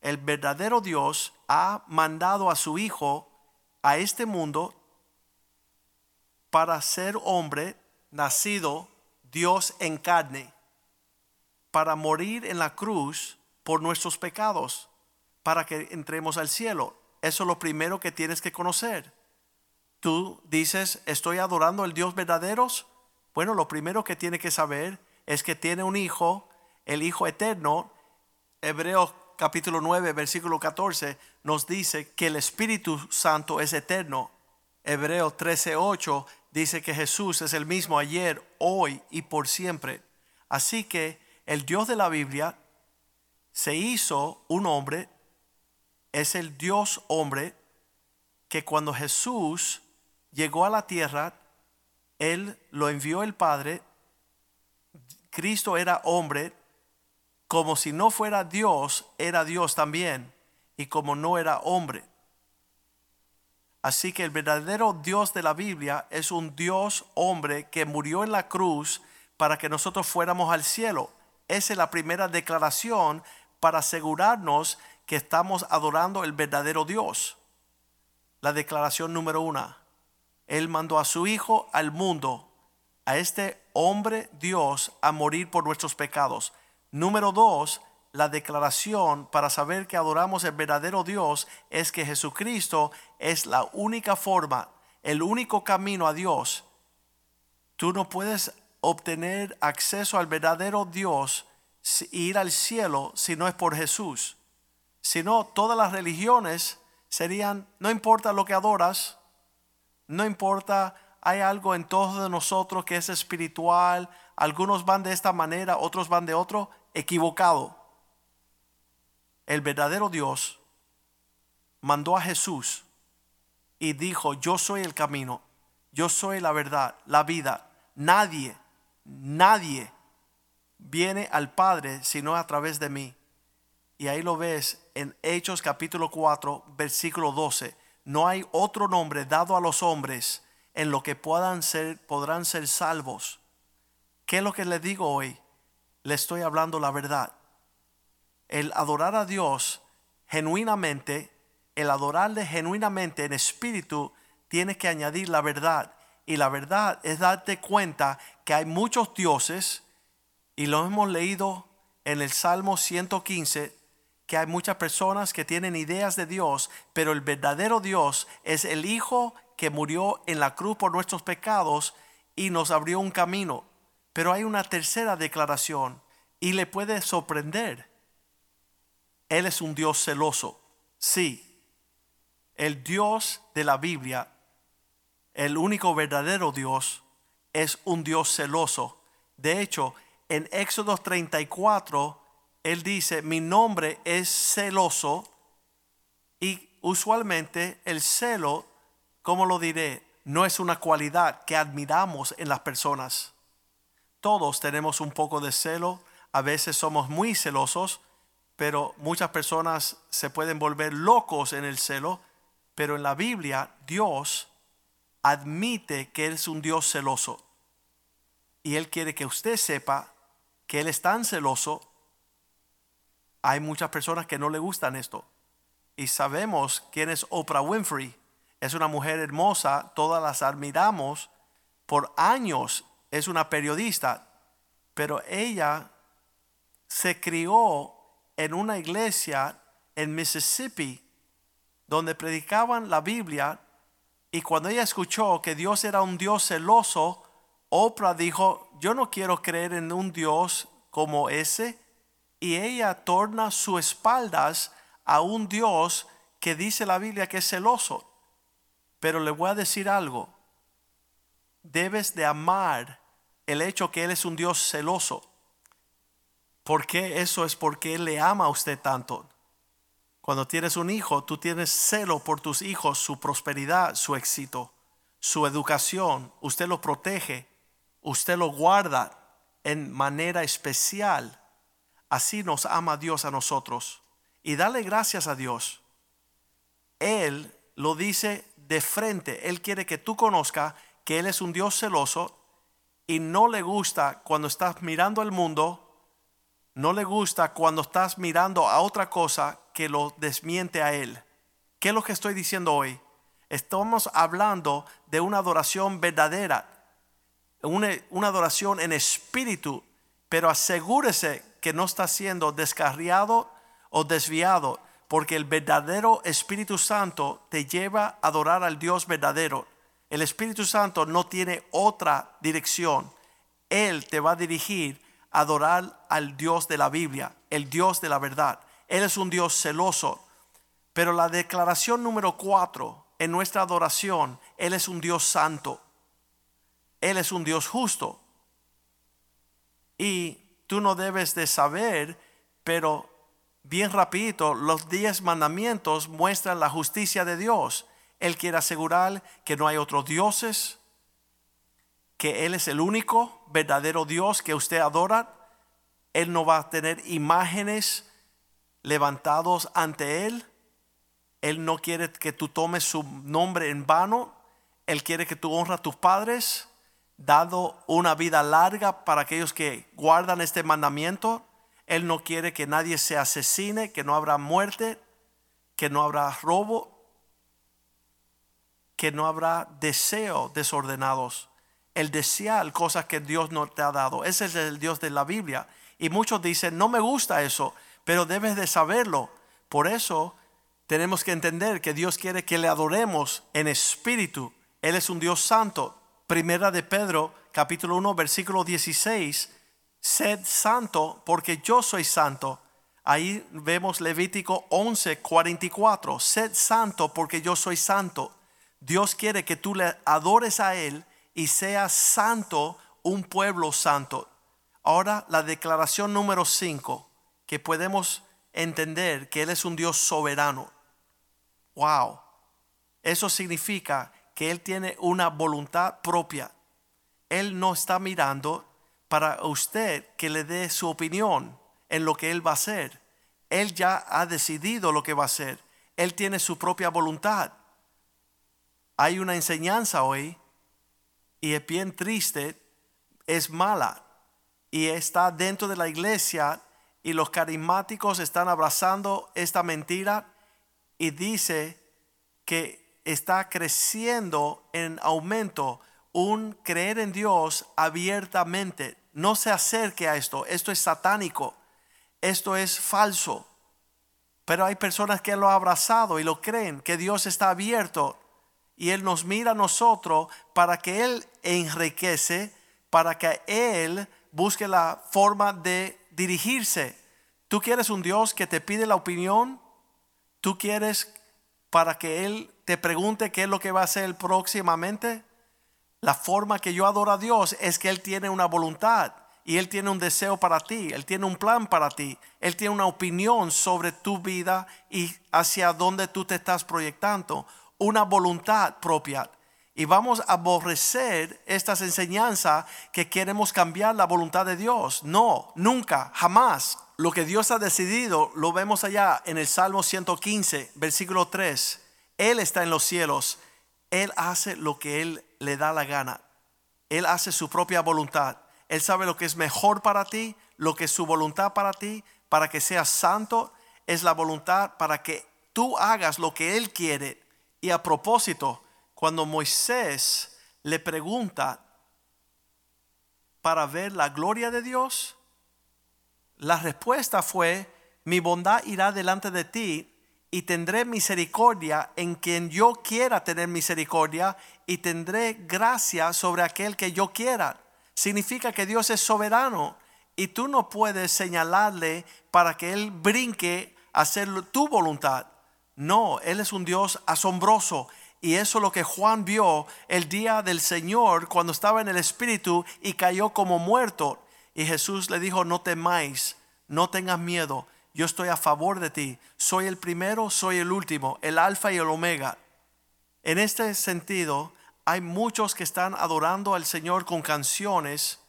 el verdadero Dios ha mandado a su Hijo a este mundo para ser hombre, nacido Dios en carne, para morir en la cruz por nuestros pecados, para que entremos al cielo. Eso es lo primero que tienes que conocer. Tú dices, estoy adorando al Dios verdadero. Bueno, lo primero que tiene que saber es que tiene un hijo, el Hijo eterno. Hebreos capítulo 9, versículo 14 nos dice que el Espíritu Santo es eterno. Hebreos 13, 8 dice que Jesús es el mismo ayer, hoy y por siempre. Así que el Dios de la Biblia se hizo un hombre, es el Dios hombre que cuando Jesús llegó a la tierra, él lo envió el Padre. Cristo era hombre, como si no fuera Dios, era Dios también, y como no era hombre. Así que el verdadero Dios de la Biblia es un Dios hombre que murió en la cruz para que nosotros fuéramos al cielo. Esa es la primera declaración para asegurarnos que estamos adorando el verdadero Dios. La declaración número uno. Él mandó a su Hijo al mundo, a este hombre Dios, a morir por nuestros pecados. Número dos, la declaración para saber que adoramos el verdadero Dios es que Jesucristo es la única forma, el único camino a Dios. Tú no puedes obtener acceso al verdadero Dios ir al cielo si no es por Jesús. Si no, todas las religiones serían, no importa lo que adoras, no importa, hay algo en todos de nosotros que es espiritual. Algunos van de esta manera, otros van de otro, equivocado. El verdadero Dios mandó a Jesús y dijo, yo soy el camino, yo soy la verdad, la vida. Nadie, nadie viene al Padre sino a través de mí. Y ahí lo ves en Hechos capítulo 4, versículo 12 no hay otro nombre dado a los hombres en lo que puedan ser, podrán ser salvos. ¿Qué es lo que le digo hoy? Le estoy hablando la verdad. El adorar a Dios genuinamente, el adorarle genuinamente en espíritu, tiene que añadir la verdad. Y la verdad es darte cuenta que hay muchos dioses, y lo hemos leído en el Salmo 115, que hay muchas personas que tienen ideas de Dios, pero el verdadero Dios es el Hijo que murió en la cruz por nuestros pecados y nos abrió un camino. Pero hay una tercera declaración y le puede sorprender. Él es un Dios celoso. Sí, el Dios de la Biblia, el único verdadero Dios, es un Dios celoso. De hecho, en Éxodo 34, él dice, mi nombre es celoso y usualmente el celo, como lo diré, no es una cualidad que admiramos en las personas. Todos tenemos un poco de celo, a veces somos muy celosos, pero muchas personas se pueden volver locos en el celo, pero en la Biblia Dios admite que Él es un Dios celoso. Y Él quiere que usted sepa que Él es tan celoso hay muchas personas que no le gustan esto. Y sabemos quién es Oprah Winfrey. Es una mujer hermosa, todas las admiramos. Por años es una periodista, pero ella se crió en una iglesia en Mississippi donde predicaban la Biblia Y cuando ella escuchó que Dios era un Dios celoso, Oprah dijo, yo no quiero creer en un Dios como ese. Y ella torna sus espaldas a un Dios que dice la Biblia que es celoso. Pero le voy a decir algo. Debes de amar el hecho que Él es un Dios celoso. ¿Por qué? Eso es porque Él le ama a usted tanto. Cuando tienes un hijo, tú tienes celo por tus hijos, su prosperidad, su éxito, su educación. Usted lo protege, usted lo guarda en manera especial. Así nos ama Dios a nosotros. Y dale gracias a Dios. Él lo dice de frente. Él quiere que tú conozcas que Él es un Dios celoso y no le gusta cuando estás mirando el mundo, no le gusta cuando estás mirando a otra cosa que lo desmiente a Él. ¿Qué es lo que estoy diciendo hoy? Estamos hablando de una adoración verdadera, una, una adoración en espíritu, pero asegúrese que no está siendo descarriado o desviado, porque el verdadero Espíritu Santo te lleva a adorar al Dios verdadero el Espíritu Santo no tiene otra dirección. Él te va a dirigir a adorar al Dios de la Biblia, el Dios de la verdad. Él es un Dios celoso. Pero la declaración número cuatro en nuestra adoración, Él es un Dios santo. Él es un Dios justo. Y tú no debes de saber, pero bien rapidito, los diez mandamientos muestran la justicia de Dios. Él quiere asegurar que no hay otros dioses, que Él es el único verdadero Dios que usted adora. Él no va a tener imágenes levantados ante Él. Él no quiere que tú tomes su nombre en vano. Él quiere que tú honras a tus padres, dado una vida larga para aquellos que guardan este mandamiento. Él no quiere que nadie se asesine, que no habrá muerte, que no habrá robo que no habrá deseos desordenados. El desear cosas que Dios no te ha dado. Ese es el Dios de la Biblia. Y muchos dicen, no me gusta eso, pero debes de saberlo. Por eso tenemos que entender que Dios quiere que le adoremos en espíritu. Él es un Dios santo. Primera de Pedro, capítulo 1, versículo 16. Sed santo porque yo soy santo. Ahí vemos Levítico 11, 44. Sed santo porque yo soy santo. Dios quiere que tú le adores a Él y seas santo, un pueblo santo. Ahora la declaración número 5, que podemos entender que Él es un Dios soberano. Wow. Eso significa que Él tiene una voluntad propia. Él no está mirando para usted que le dé su opinión en lo que Él va a hacer. Él ya ha decidido lo que va a hacer. Él tiene su propia voluntad hay una enseñanza hoy y es bien triste, es mala y está dentro de la iglesia y los carismáticos están abrazando esta mentira y dice que está creciendo en aumento un creer en Dios abiertamente. No se acerque a esto, esto es satánico, esto es falso. Pero hay personas que lo han abrazado y lo creen, que Dios está abierto y Él nos mira a nosotros para que Él enriquece, para que Él busque la forma de dirigirse. ¿Tú quieres un Dios que te pide la opinión? ¿Tú quieres para que Él te pregunte qué es lo que va a hacer próximamente? La forma que yo adoro a Dios es que Él tiene una voluntad y Él tiene un deseo para ti, Él tiene un plan para ti, Él tiene una opinión sobre tu vida y hacia dónde tú te estás proyectando una voluntad propia. Y vamos a aborrecer estas enseñanzas que queremos cambiar la voluntad de Dios. No, nunca, jamás. Lo que Dios ha decidido lo vemos allá en el Salmo 115, versículo 3. Él está en los cielos. Él hace lo que Él le da la gana. Él hace su propia voluntad. Él sabe lo que es mejor para ti, lo que es su voluntad para ti, para que seas santo. Es la voluntad para que tú hagas lo que Él quiere, y a propósito, cuando Moisés le pregunta para ver la gloria de Dios, la respuesta fue, mi bondad irá delante de ti y tendré misericordia en quien yo quiera tener misericordia y tendré gracia sobre aquel que yo quiera. Significa que Dios es soberano y tú no puedes señalarle para que Él brinque a hacer tu voluntad. No, Él es un Dios asombroso. Y eso es lo que Juan vio el día del Señor cuando estaba en el Espíritu y cayó como muerto. Y Jesús le dijo, no temáis, no tengas miedo, yo estoy a favor de ti. Soy el primero, soy el último, el alfa y el omega. En este sentido, hay muchos que están adorando al Señor con canciones.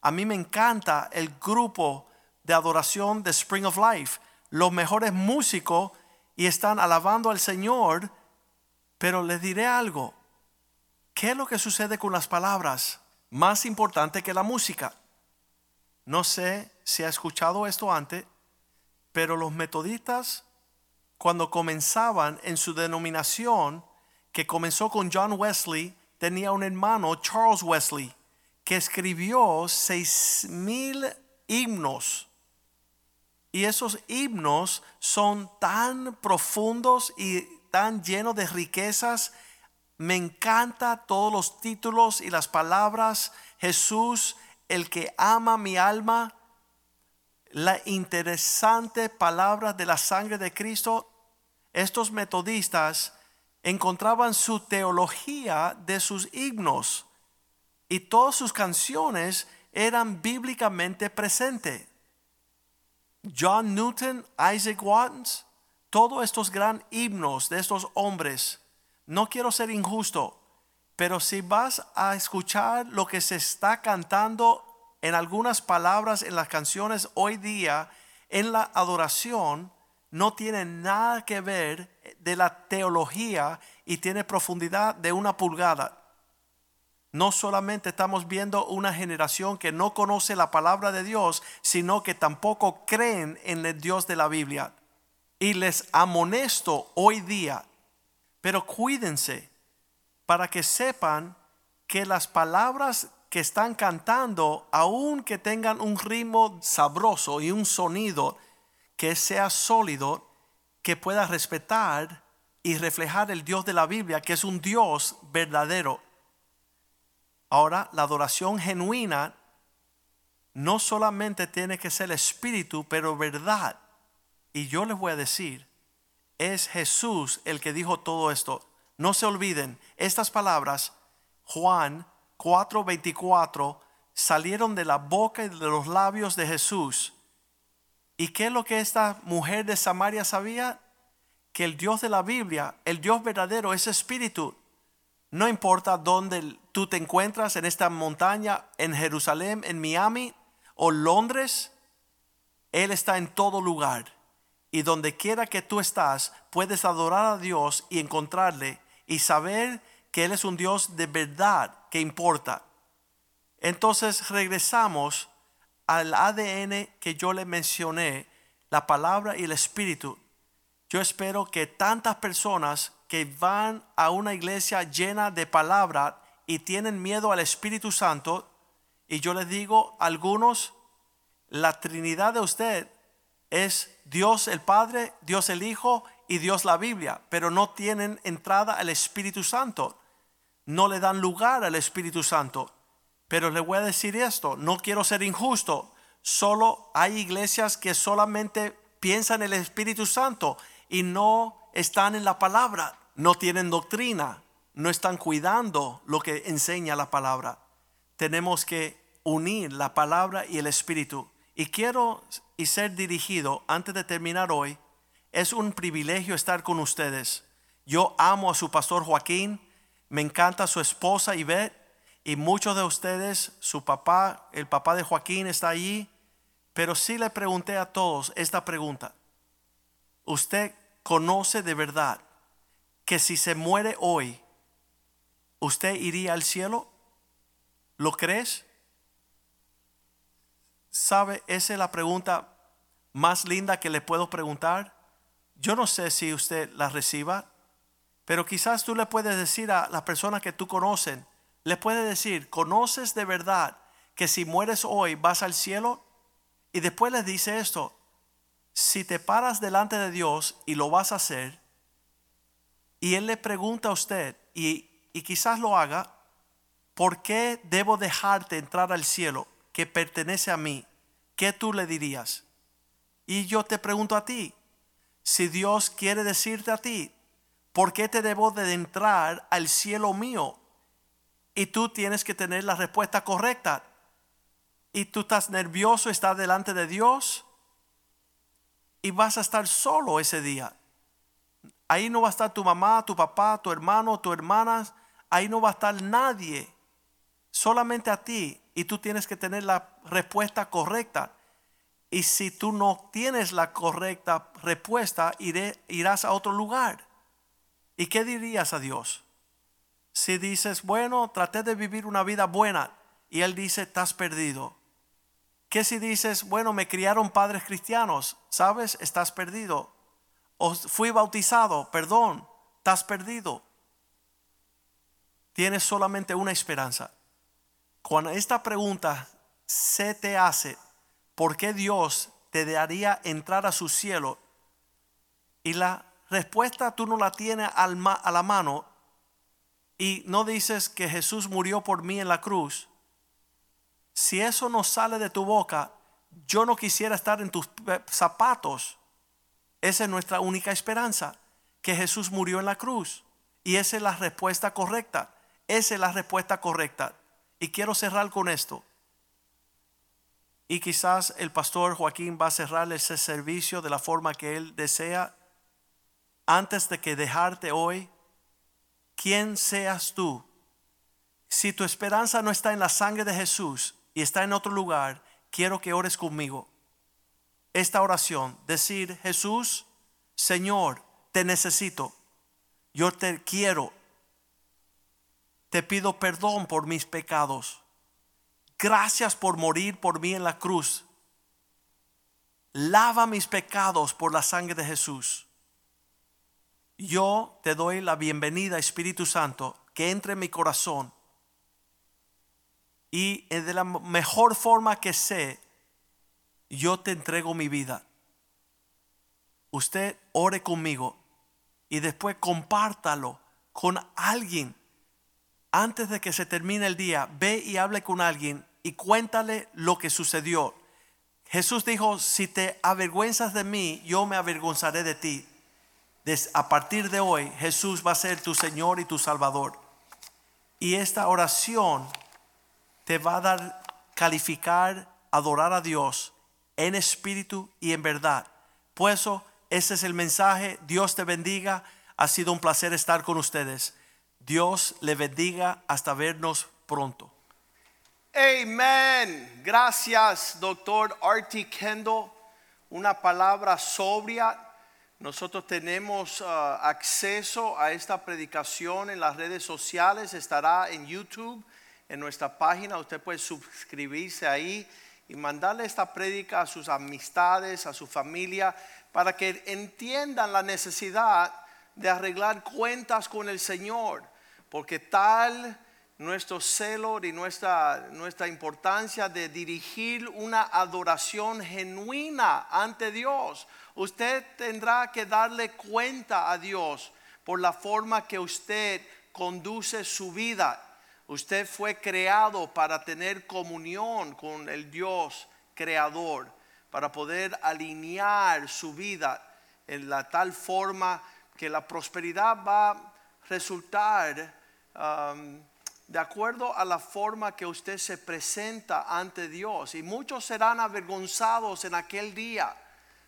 A mí me encanta el grupo de adoración de Spring of Life. Los mejores músicos y están alabando al Señor, pero les diré algo. ¿Qué es lo que sucede con las palabras? Más importante que la música. No sé si ha escuchado esto antes, pero los metodistas, cuando comenzaban en su denominación, que comenzó con John Wesley, tenía un hermano, Charles Wesley, que escribió seis mil himnos. Y esos himnos son tan profundos y tan llenos de riquezas. Me encanta todos los títulos y las palabras. Jesús el que ama mi alma, la interesante palabra de la sangre de Cristo, estos metodistas encontraban su teología de sus himnos y todas sus canciones eran bíblicamente presentes. John Newton, Isaac Watts, todos estos gran himnos de estos hombres, no quiero ser injusto, pero si vas a escuchar lo que se está cantando en algunas palabras en las canciones hoy día, en la adoración, no tiene nada que ver de la teología y tiene profundidad de una pulgada. No solamente estamos viendo una generación que no conoce la palabra de Dios, sino que tampoco creen en el Dios de la Biblia. Y les amonesto hoy día, pero cuídense para que sepan que las palabras que están cantando, aun que tengan un ritmo sabroso y un sonido que sea sólido, que pueda respetar y reflejar el Dios de la Biblia, que es un Dios verdadero. Ahora, la adoración genuina no solamente tiene que ser espíritu, pero verdad. Y yo les voy a decir, es Jesús el que dijo todo esto. No se olviden, estas palabras, Juan 4:24, salieron de la boca y de los labios de Jesús. ¿Y qué es lo que esta mujer de Samaria sabía? Que el Dios de la Biblia, el Dios verdadero, es espíritu. No importa dónde tú te encuentras, en esta montaña, en Jerusalén, en Miami o Londres, Él está en todo lugar. Y donde quiera que tú estás, puedes adorar a Dios y encontrarle y saber que Él es un Dios de verdad que importa. Entonces regresamos al ADN que yo le mencioné, la palabra y el espíritu. Yo espero que tantas personas que van a una iglesia llena de palabra y tienen miedo al Espíritu Santo, y yo les digo, algunos, la Trinidad de usted es Dios el Padre, Dios el Hijo y Dios la Biblia, pero no tienen entrada al Espíritu Santo no le dan lugar al Espíritu Santo. Pero le voy a decir esto, no quiero ser injusto, solo hay iglesias que solamente piensan en el Espíritu Santo y no están en la palabra, no tienen doctrina, no están cuidando lo que enseña la palabra. Tenemos que unir la palabra y el Espíritu. Y quiero y ser dirigido antes de terminar hoy. Es un privilegio estar con ustedes. Yo amo a su pastor Joaquín me encanta su esposa Ivette y muchos de ustedes, su papá, el papá de Joaquín está allí. Pero sí le pregunté a todos esta pregunta. ¿Usted conoce de verdad que si se muere hoy, usted iría al cielo? ¿Lo crees? ¿Sabe? Esa es la pregunta más linda que le puedo preguntar. Yo no sé si usted la reciba. Pero quizás tú le puedes decir a las personas que tú conoces, le puedes decir, ¿conoces de verdad que si mueres hoy vas al cielo? Y después les dice esto, si te paras delante de Dios y lo vas a hacer, y Él le pregunta a usted, y, y quizás lo haga, ¿por qué debo dejarte entrar al cielo que pertenece a mí? ¿Qué tú le dirías? Y yo te pregunto a ti, si Dios quiere decirte a ti, ¿por qué te debo de entrar al cielo mío? Y tú tienes que tener la respuesta correcta. Y tú estás nervioso, estás delante de Dios y vas a estar solo ese día. Ahí no va a estar tu mamá, tu papá, tu hermano, tu hermana. Ahí no va a estar nadie. Solamente a ti. Y tú tienes que tener la respuesta correcta. Y si tú no tienes la correcta respuesta, irás a otro lugar. ¿Y qué dirías a Dios? Si dices, bueno, traté de vivir una vida buena y Él dice, estás perdido. ¿Qué si dices, bueno, me criaron padres cristianos? ¿Sabes? Estás perdido. O fui bautizado, perdón, estás perdido. Tienes solamente una esperanza. Cuando esta pregunta se te hace, ¿por qué Dios te daría entrar a su cielo? Y la respuesta tú no la tienes a la mano y no dices que Jesús murió por mí en la cruz si eso no sale de tu boca, yo no quisiera estar en tus zapatos. Esa es nuestra única esperanza, que Jesús murió en la cruz. Y esa es la respuesta correcta. Esa es la respuesta correcta. Y quiero cerrar con esto. Y quizás el pastor Joaquín va a cerrar ese servicio de la forma que él desea. Antes de que dejarte hoy, ¿quién seas tú? Si tu esperanza no está en la sangre de Jesús, y está en otro lugar, quiero que ores conmigo. Esta oración, decir, Jesús, Señor, te necesito, yo te quiero, te pido perdón por mis pecados. Gracias por morir por mí en la cruz. Lava mis pecados por la sangre de Jesús. Yo te doy la bienvenida, Espíritu Santo, que entre en mi corazón y de la mejor forma que sé, yo te entrego mi vida. Usted ore conmigo y después compártalo con alguien. Antes de que se termine el día, ve y hable con alguien y cuéntale lo que sucedió. Jesús dijo, si te avergüenzas de mí, yo me avergonzaré de ti. a partir de hoy, Jesús va a ser tu Señor y tu Salvador. Y esta oración te va a dar calificar, adorar a Dios en espíritu y en verdad. Pues eso, ese es el mensaje. Dios te bendiga. Ha sido un placer estar con ustedes. Dios le bendiga hasta vernos pronto. Amén. Gracias, doctor Artie Kendall. Una palabra sobria. Nosotros tenemos uh, acceso a esta predicación en las redes sociales. Estará en YouTube en nuestra página. Usted puede suscribirse ahí y mandarle esta prédica a sus amistades, a su familia, para que entiendan la necesidad de arreglar cuentas con el Señor, porque tal nuestro celo y nuestra, nuestra importancia de dirigir una adoración genuina ante Dios. Usted tendrá que darle cuenta a Dios por la forma que usted conduce su vida Usted fue creado para tener comunión con el Dios creador, para poder alinear su vida en la tal forma que la prosperidad va a resultar um, de acuerdo a la forma que usted se presenta ante Dios. Y muchos serán avergonzados en aquel día,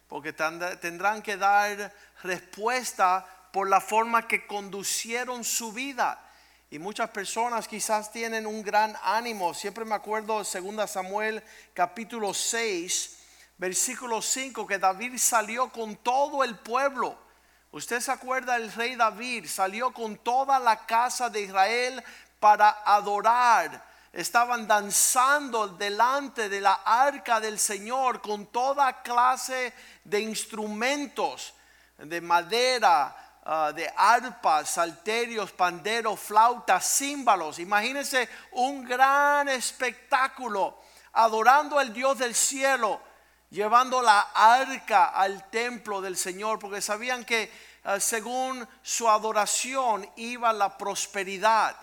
porque tendrán que dar respuesta por la forma que conducieron su vida. Y muchas personas quizás tienen un gran ánimo. Siempre me acuerdo de 2 Samuel capítulo 6, versículo 5, que David salió con todo el pueblo. Usted se acuerda, el rey David salió con toda la casa de Israel para adorar. Estaban danzando delante de la arca del Señor con toda clase de instrumentos de madera, Ah, de arpas, salterios, panderos, flautas, címbalos. Imagínense un gran espectáculo adorando al Dios del cielo, llevando la arca al templo del Señor, porque sabían que eh, según su adoración iba la prosperidad.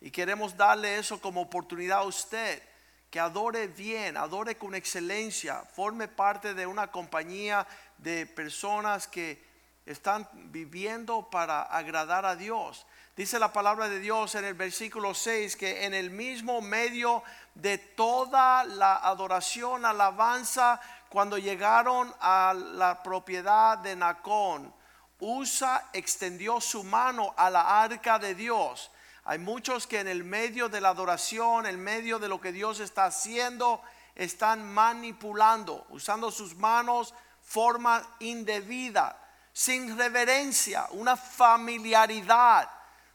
Y queremos darle eso como oportunidad a usted, que adore bien, adore con excelencia, forme parte de una compañía de personas que están viviendo para agradar a Dios. Dice la palabra de Dios en el versículo 6 que en el mismo medio de toda la adoración, alabanza, cuando llegaron a la propiedad de Nacón, Usa extendió su mano a la arca de Dios. Hay muchos que en el medio de la adoración, en medio de lo que Dios está haciendo, están manipulando, usando sus manos forma indebida, sin reverencia, una familiaridad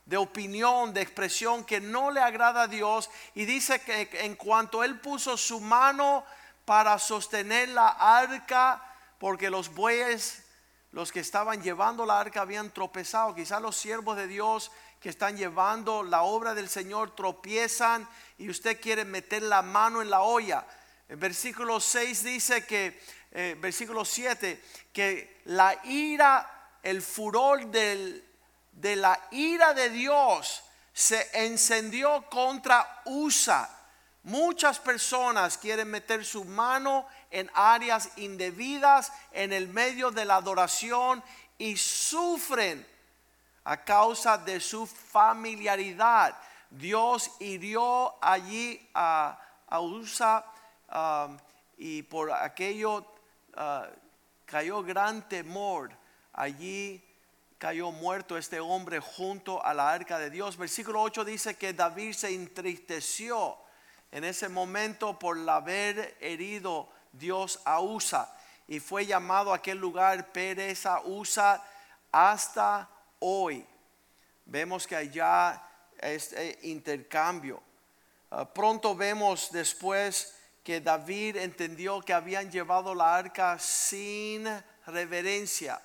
de opinión, de expresión que no le agrada a Dios. Y dice que en cuanto Él puso su mano para sostener la arca, porque los bueyes, los que estaban llevando la arca habían tropezado, quizás los siervos de Dios que están llevando la obra del Señor tropiezan y usted quiere meter la mano en la olla. El versículo 6 dice que, eh, versículo 7, que la ira, el furor del, de la ira de Dios se encendió contra Usa. Muchas personas quieren meter su mano en áreas indebidas en el medio de la adoración y sufren a causa de su familiaridad. Dios hirió allí a, Usa um, y por aquello uh, cayó gran temor allí cayó muerto este hombre junto a la arca de Dios. Versículo 8 dice que David se entristeció en ese momento por haber herido Dios a Usa y fue llamado a aquel lugar Pereza Usa hasta hoy. Vemos que allá este intercambio. Ah, pronto vemos después que David entendió que habían llevado la arca sin reverencia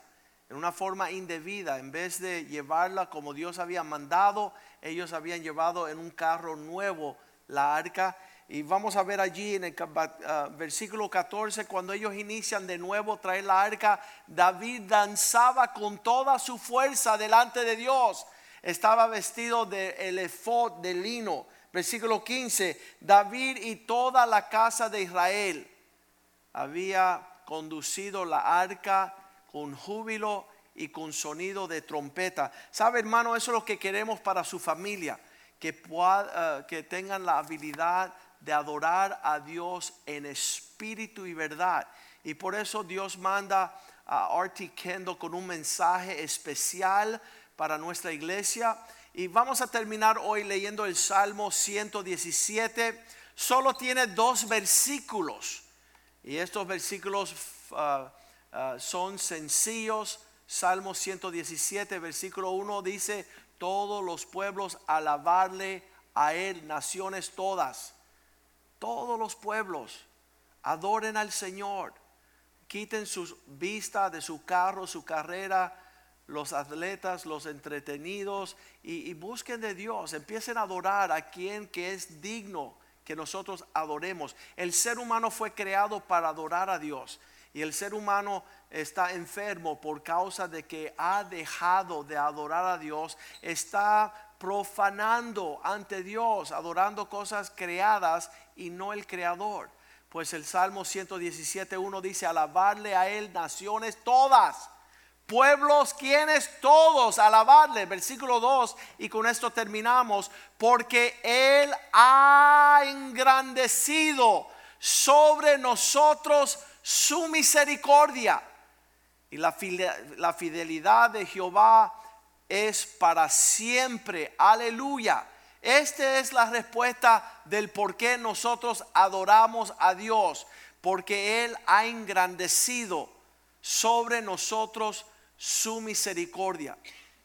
en una forma indebida. En vez de llevarla como Dios había mandado, ellos habían llevado en un carro nuevo la arca. Y vamos a ver allí en el ah, versículo 14, cuando ellos inician de nuevo traer la arca, David danzaba con toda su fuerza delante de Dios. Estaba vestido de el efod de lino. Versículo 15, David y toda la casa de Israel había conducido la arca con júbilo y con sonido de trompeta. ¿Sabe, hermano? Eso es lo que queremos para su familia, que, pueda, eh, que tengan la habilidad de adorar a Dios en espíritu y verdad. Y por eso Dios manda a Artie Kendo con un mensaje especial para nuestra iglesia. Y vamos a terminar hoy leyendo el Salmo 117. Solo tiene dos versículos. Y estos versículos ah, Ah, son sencillos. Salmo 117, versículo 1 dice, todos los pueblos alabarle a él, naciones todas. Todos los pueblos adoren al Señor. Quiten sus vistas de su carro, su carrera, los atletas, los entretenidos y, busquen de Dios. Empiecen a adorar a quien que es digno que nosotros adoremos. El ser humano fue creado para adorar a Dios. Y el ser humano está enfermo por causa de que ha dejado de adorar a Dios, está profanando ante Dios, adorando cosas creadas y no el creador. Pues el Salmo 117.1 dice, alabarle a él naciones todas, pueblos quienes todos, alabarle, versículo 2, y con esto terminamos, porque él ha engrandecido sobre nosotros su misericordia. Y la, fidelidad de Jehová es para siempre. Aleluya. Esta es la respuesta del por qué nosotros adoramos a Dios. Porque Él ha engrandecido sobre nosotros su misericordia.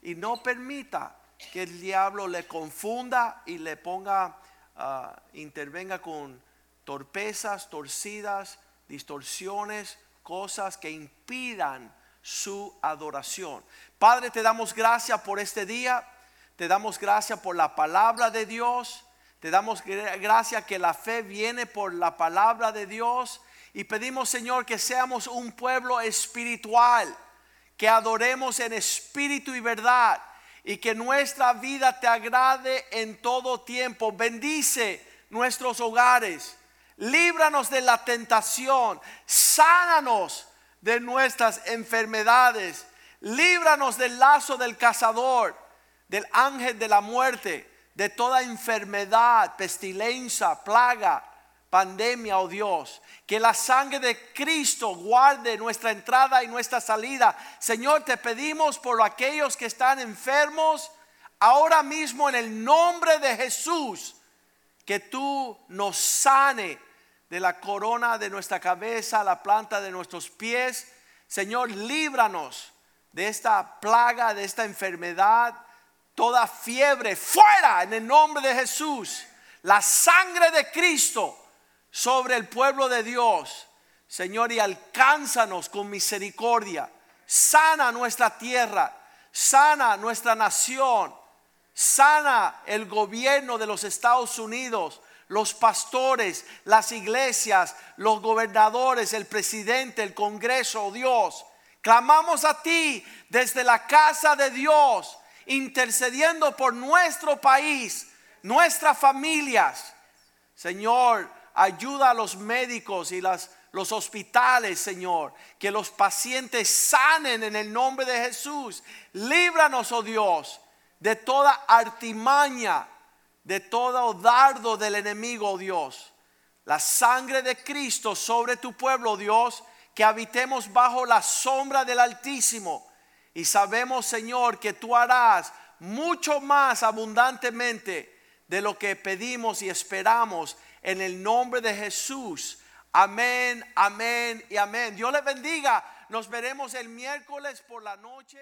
Y no permita que el diablo le confunda y le ponga, ah, intervenga con torpezas, torcidas, distorsiones, cosas que impidan su adoración. Padre, te damos gracias por este día, te damos gracias por la palabra de Dios, te damos gracias que la fe viene por la palabra de Dios y pedimos, Señor, que seamos un pueblo espiritual, que adoremos en espíritu y verdad y que nuestra vida te agrade en todo tiempo. Bendice nuestros hogares, líbranos de la tentación, sánanos de nuestras enfermedades, líbranos del lazo del cazador, del ángel de la muerte, de toda enfermedad, pestilencia, plaga, pandemia, oh Dios. Que la sangre de Cristo guarde nuestra entrada y nuestra salida. Señor, te pedimos por aquellos que están enfermos, ahora mismo en el nombre de Jesús, que tú nos sane de la corona de nuestra cabeza la planta de nuestros pies. Señor, líbranos de esta plaga, de esta enfermedad, toda fiebre, fuera en el nombre de Jesús. La sangre de Cristo sobre el pueblo de Dios. Señor, y alcánzanos con misericordia. Sana nuestra tierra, sana nuestra nación, sana el gobierno de los Estados Unidos, los pastores, las iglesias, los gobernadores, el presidente, el Congreso, oh Dios. Clamamos a ti desde la casa de Dios, intercediendo por nuestro país, nuestras familias. Señor, Ayuda a los médicos y los hospitales, Señor. Que los pacientes sanen en el nombre de Jesús. Líbranos, oh Dios, de toda artimaña, de todo dardo del enemigo, oh Dios. La sangre de Cristo sobre tu pueblo, oh Dios, que habitemos bajo la sombra del Altísimo. Y sabemos, Señor, que tú harás mucho más abundantemente de lo que pedimos y esperamos en el nombre de Jesús. Amén, amén y amén. Dios les bendiga. Nos veremos el miércoles por la noche.